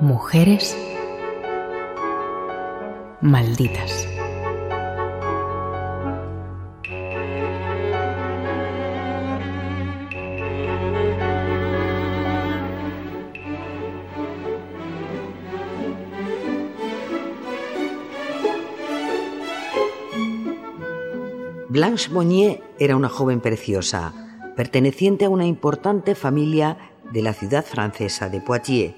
Mujeres malditas. Blanche Monnier era una joven preciosa, perteneciente a una importante familia de la ciudad francesa de Poitiers.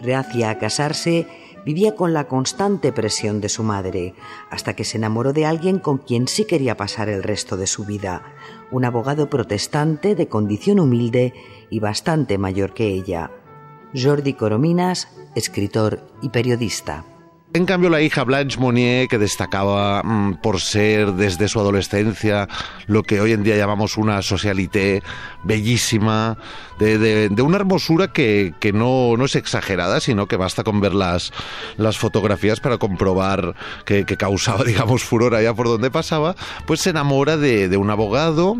Reacia a casarse, vivía con la constante presión de su madre, hasta que se enamoró de alguien con quien sí quería pasar el resto de su vida, un abogado protestante de condición humilde y bastante mayor que ella, Jordi Corominas, escritor y periodista. En cambio, la hija Blanche Monnier, que destacaba mm, por ser desde su adolescencia lo que hoy en día llamamos una socialité bellísima, de, una hermosura que, no, no, es exagerada, sino que basta con ver las, las fotografías para comprobar que, causaba, digamos, furor allá por donde pasaba, pues se enamora de un abogado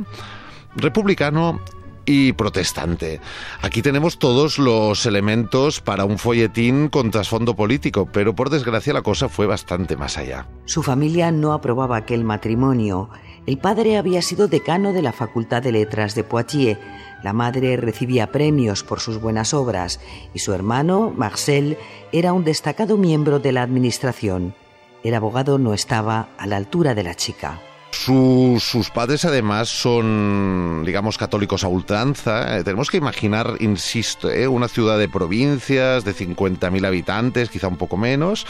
republicano y protestante. Aquí tenemos todos los elementos para un folletín con trasfondo político, pero por desgracia la cosa fue bastante más allá. Su familia no aprobaba aquel matrimonio. El padre había sido decano de la Facultad de Letras de Poitiers, la madre recibía premios por sus buenas obras y su hermano, Marcel, era un destacado miembro de la administración. El abogado no estaba a la altura de la chica sus padres además son, digamos, católicos a ultranza. Eh, tenemos que imaginar, insisto, eh, una ciudad de provincias de 50.000 habitantes, quizá un poco menos,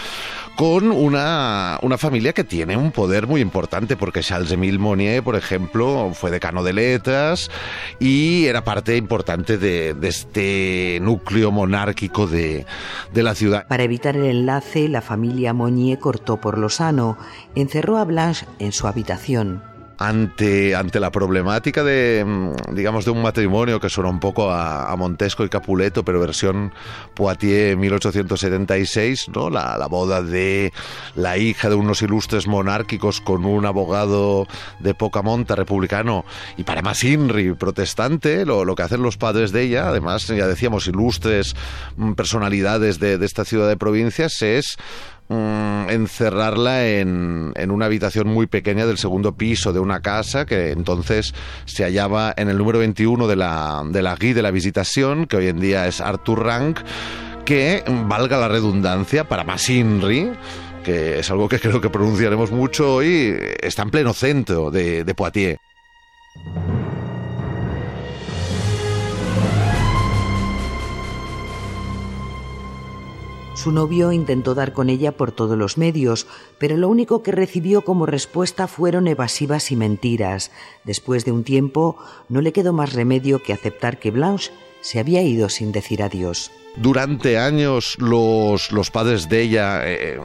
con una, una, familia que tiene un poder muy importante, porque Charles-Émile Monnier, por ejemplo, fue decano de letras y era parte importante de, de este núcleo monárquico de, de la ciudad. Para evitar el enlace, la familia Monnier cortó por lo sano, encerró a Blanche en su habitación ante, ante la problemática de, mm, digamos, de un matrimonio que suena un poco a, Montesco y Capuleto, pero versión Poitiers 1876, ¿no? La, la, boda de la hija de unos ilustres monárquicos con un abogado de poca monta republicano y para más INRI protestante, lo, lo que hacen los padres de ella, además ya decíamos ilustres mm, personalidades de, de esta ciudad de provincias, es Mm, encerrarla en, en, una habitación muy pequeña del segundo piso de una casa que entonces se hallaba en el número 21 de la, de la guía de la visitación, que hoy en día es Arthur Rank, que, valga la redundancia, para Masinri, que es algo que creo que pronunciaremos mucho hoy, está en pleno centro de Poitiers. Su novio intentó dar con ella por todos los medios, pero lo único que recibió como respuesta fueron evasivas y mentiras. Después de un tiempo, no le quedó más remedio que aceptar que Blanche se había ido sin decir adiós durante años los, los padres de ella eh,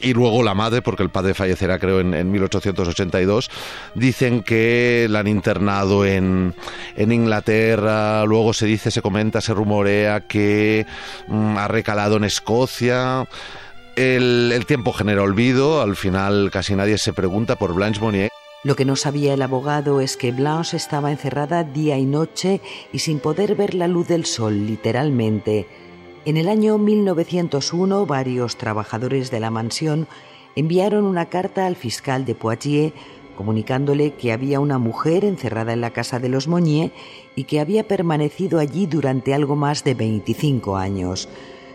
y luego la madre, porque el padre fallecerá creo en, 1882, dicen que la han internado en, en, Inglaterra, luego se dice, se comenta, se rumorea que mm, ha recalado en Escocia. El, el tiempo genera olvido, al final casi nadie se pregunta por Blanche Monnier. Lo que no sabía el abogado es que Blanche estaba encerrada día y noche y sin poder ver la luz del sol, literalmente. En el año 1901, varios trabajadores de la mansión enviaron una carta al fiscal de Poitiers comunicándole que había una mujer encerrada en la casa de los Monnier y que había permanecido allí durante algo más de 25 años.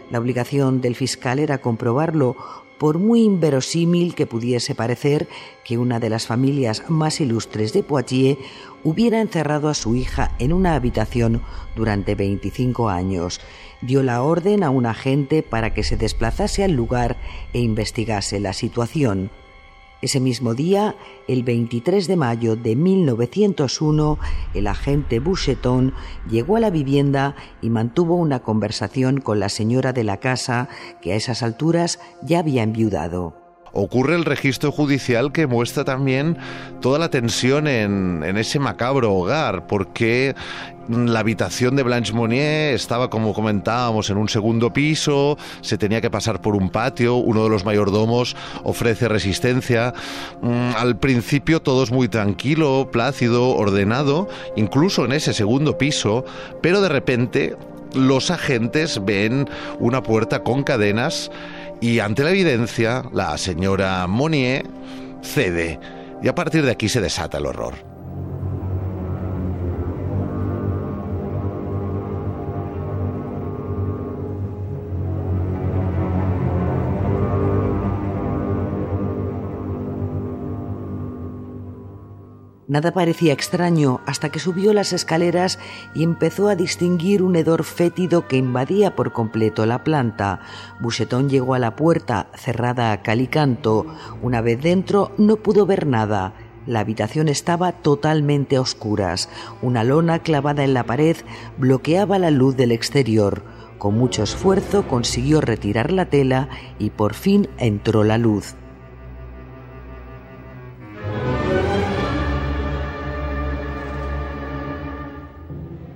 La obligación del fiscal era comprobarlo, por muy inverosímil que pudiese parecer que una de las familias más ilustres de Poitiers hubiera encerrado a su hija en una habitación durante 25 años dio la orden a un agente para que se desplazase al lugar e investigase la situación. Ese mismo día, el 23 de mayo de 1901, el agente Boucheton llegó a la vivienda y mantuvo una conversación con la señora de la casa, que a esas alturas ya había enviudado ocurre el registro judicial que muestra también toda la tensión en, ese macabro hogar, porque la habitación de Blanche Monnier estaba, como comentábamos, en un segundo piso, se tenía que pasar por un patio, uno de los mayordomos ofrece resistencia. Mm, al principio todo es muy tranquilo, plácido, ordenado, incluso en ese segundo piso, pero de repente los agentes ven una puerta con cadenas y ante la evidencia la señora Monnier cede y a partir de aquí se desata el horror. Nada parecía extraño hasta que subió las escaleras y empezó a distinguir un hedor fétido que invadía por completo la planta. Boucheton llegó a la puerta, cerrada a calicanto. Una vez dentro no pudo ver nada. La habitación estaba totalmente a oscuras. Una lona clavada en la pared bloqueaba la luz del exterior. Con mucho esfuerzo consiguió retirar la tela y por fin entró la luz.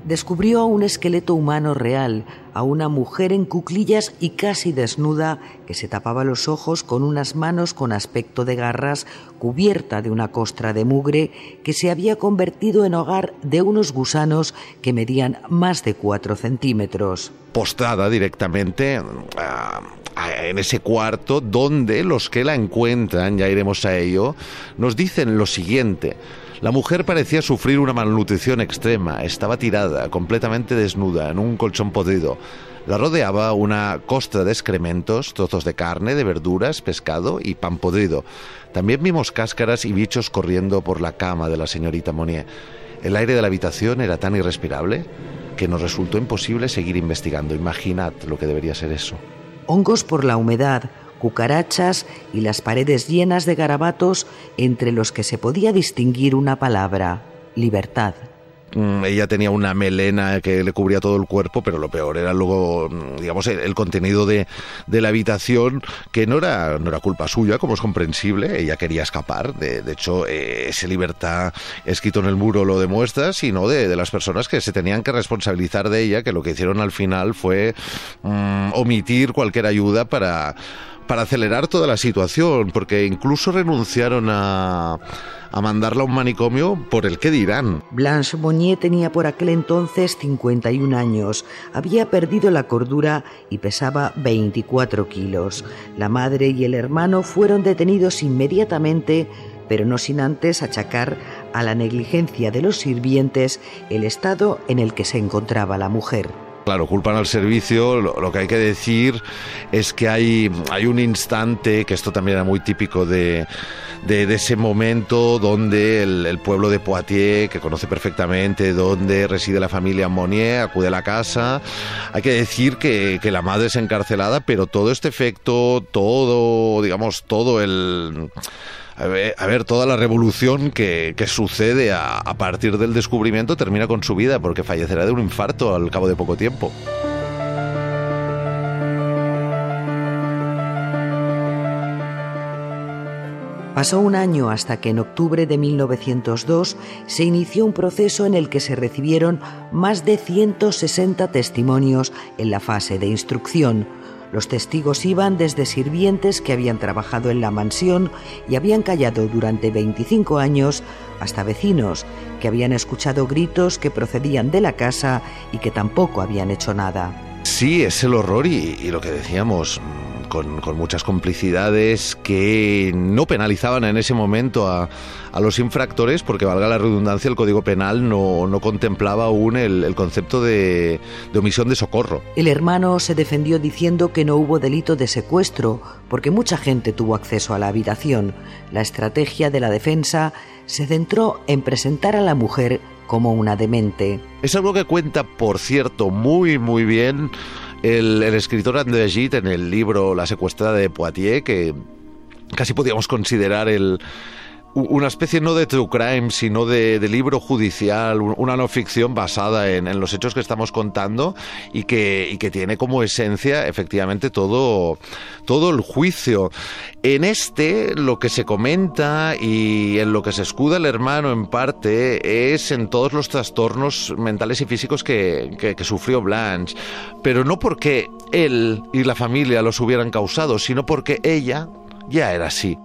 Descubrió un esqueleto humano real, a una mujer en cuclillas y casi desnuda que se tapaba los ojos con unas manos con aspecto de garras cubierta de una costra de mugre que se había convertido en hogar de unos gusanos que medían más de cuatro centímetros. Postrada directamente ah, en ese cuarto donde los que la encuentran, ya iremos a ello, nos dicen lo siguiente. La mujer parecía sufrir una malnutrición extrema, estaba tirada, completamente desnuda, en un colchón podrido. La rodeaba una costra de excrementos, trozos de carne, de verduras, pescado y pan podrido. También vimos cáscaras y bichos corriendo por la cama de la señorita Monnier. El aire de la habitación era tan irrespirable que nos resultó imposible seguir investigando. Imaginad lo que debería ser eso. Hongos por la humedad, cucarachas y las paredes llenas de garabatos entre los que se podía distinguir una palabra, libertad. Mm, ella tenía una melena que le cubría todo el cuerpo, pero lo peor era luego, mm, digamos, el, contenido de, la habitación, que no era, no era culpa suya, como es comprensible, ella quería escapar, de, hecho, eh, esa libertad escrito en el muro lo demuestra, sino de, de, las personas que se tenían que responsabilizar de ella, que lo que hicieron al final fue mm, omitir cualquier ayuda para para acelerar toda la situación, porque incluso renunciaron a, a mandarla a un manicomio por el que dirán. Blanche Monnier tenía por aquel entonces 51 años, había perdido la cordura y pesaba 24 kilos. La madre y el hermano fueron detenidos inmediatamente, pero no sin antes achacar a la negligencia de los sirvientes el estado en el que se encontraba la mujer. Claro, culpan al servicio. Lo, que hay que decir es que hay, hay un instante, que esto también era muy típico de, de, ese momento, donde el, pueblo de Poitiers, que conoce perfectamente donde reside la familia Monnier, acude a la casa. Hay que decir que, que la madre es encarcelada, pero todo este efecto, todo, digamos, todo el a ver, toda la revolución que, sucede a, a partir del descubrimiento termina con su vida porque fallecerá de un infarto al cabo de poco tiempo. Pasó un año hasta que en octubre de 1902 se inició un proceso en el que se recibieron más de 160 testimonios en la fase de instrucción, los testigos iban desde sirvientes que habían trabajado en la mansión y habían callado durante 25 años hasta vecinos que habían escuchado gritos que procedían de la casa y que tampoco habían hecho nada. Sí, es el horror y, lo que decíamos, con, muchas complicidades que no penalizaban en ese momento a, los infractores, porque valga la redundancia, el Código Penal no, contemplaba aún el, concepto de, de, omisión de socorro. El hermano se defendió diciendo que no hubo delito de secuestro, porque mucha gente tuvo acceso a la habitación. La estrategia de la defensa se centró en presentar a la mujer como una demente. Es algo que cuenta, por cierto, muy, muy bien el, escritor André Gide en el libro La secuestrada de Poitiers, que casi podíamos considerar el, una especie no de true crime, sino de, libro judicial, una no ficción basada en, los hechos que estamos contando y que, que tiene como esencia efectivamente todo, todo el juicio. En este lo que se comenta y en lo que se escuda el hermano en parte es en todos los trastornos mentales y físicos que, que sufrió Blanche, pero no porque él y la familia los hubieran causado, sino porque ella ya era así.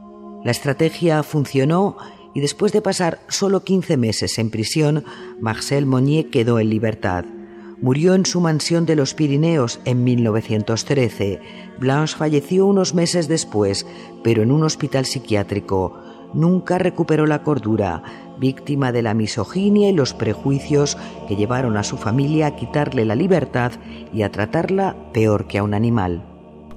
La estrategia funcionó y después de pasar solo 15 meses en prisión, Marcel Monnier quedó en libertad. Murió en su mansión de los Pirineos en 1913. Blanche falleció unos meses después, pero en un hospital psiquiátrico. Nunca recuperó la cordura, víctima de la misoginia y los prejuicios que llevaron a su familia a quitarle la libertad y a tratarla peor que a un animal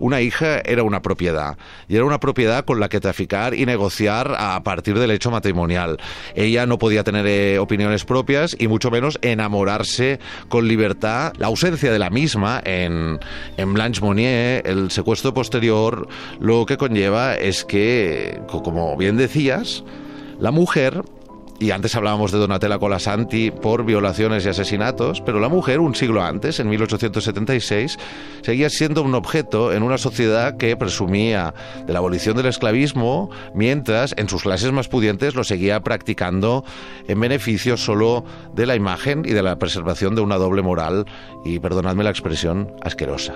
una hija era una propiedad y era una propiedad con la que traficar y negociar a partir del hecho matrimonial. Ella no podía tener eh, opiniones propias y mucho menos enamorarse con libertad. La ausencia de la misma en, en Blanche Monnier, el secuestro posterior, lo que conlleva es que, como bien decías, la mujer y antes hablábamos de Donatella Colasanti por violaciones y asesinatos, pero la mujer, un siglo antes, en 1876, seguía siendo un objeto en una sociedad que presumía de la abolición del esclavismo, mientras en sus clases más pudientes lo seguía practicando en beneficio solo de la imagen y de la preservación de una doble moral y, perdonadme la expresión, asquerosa.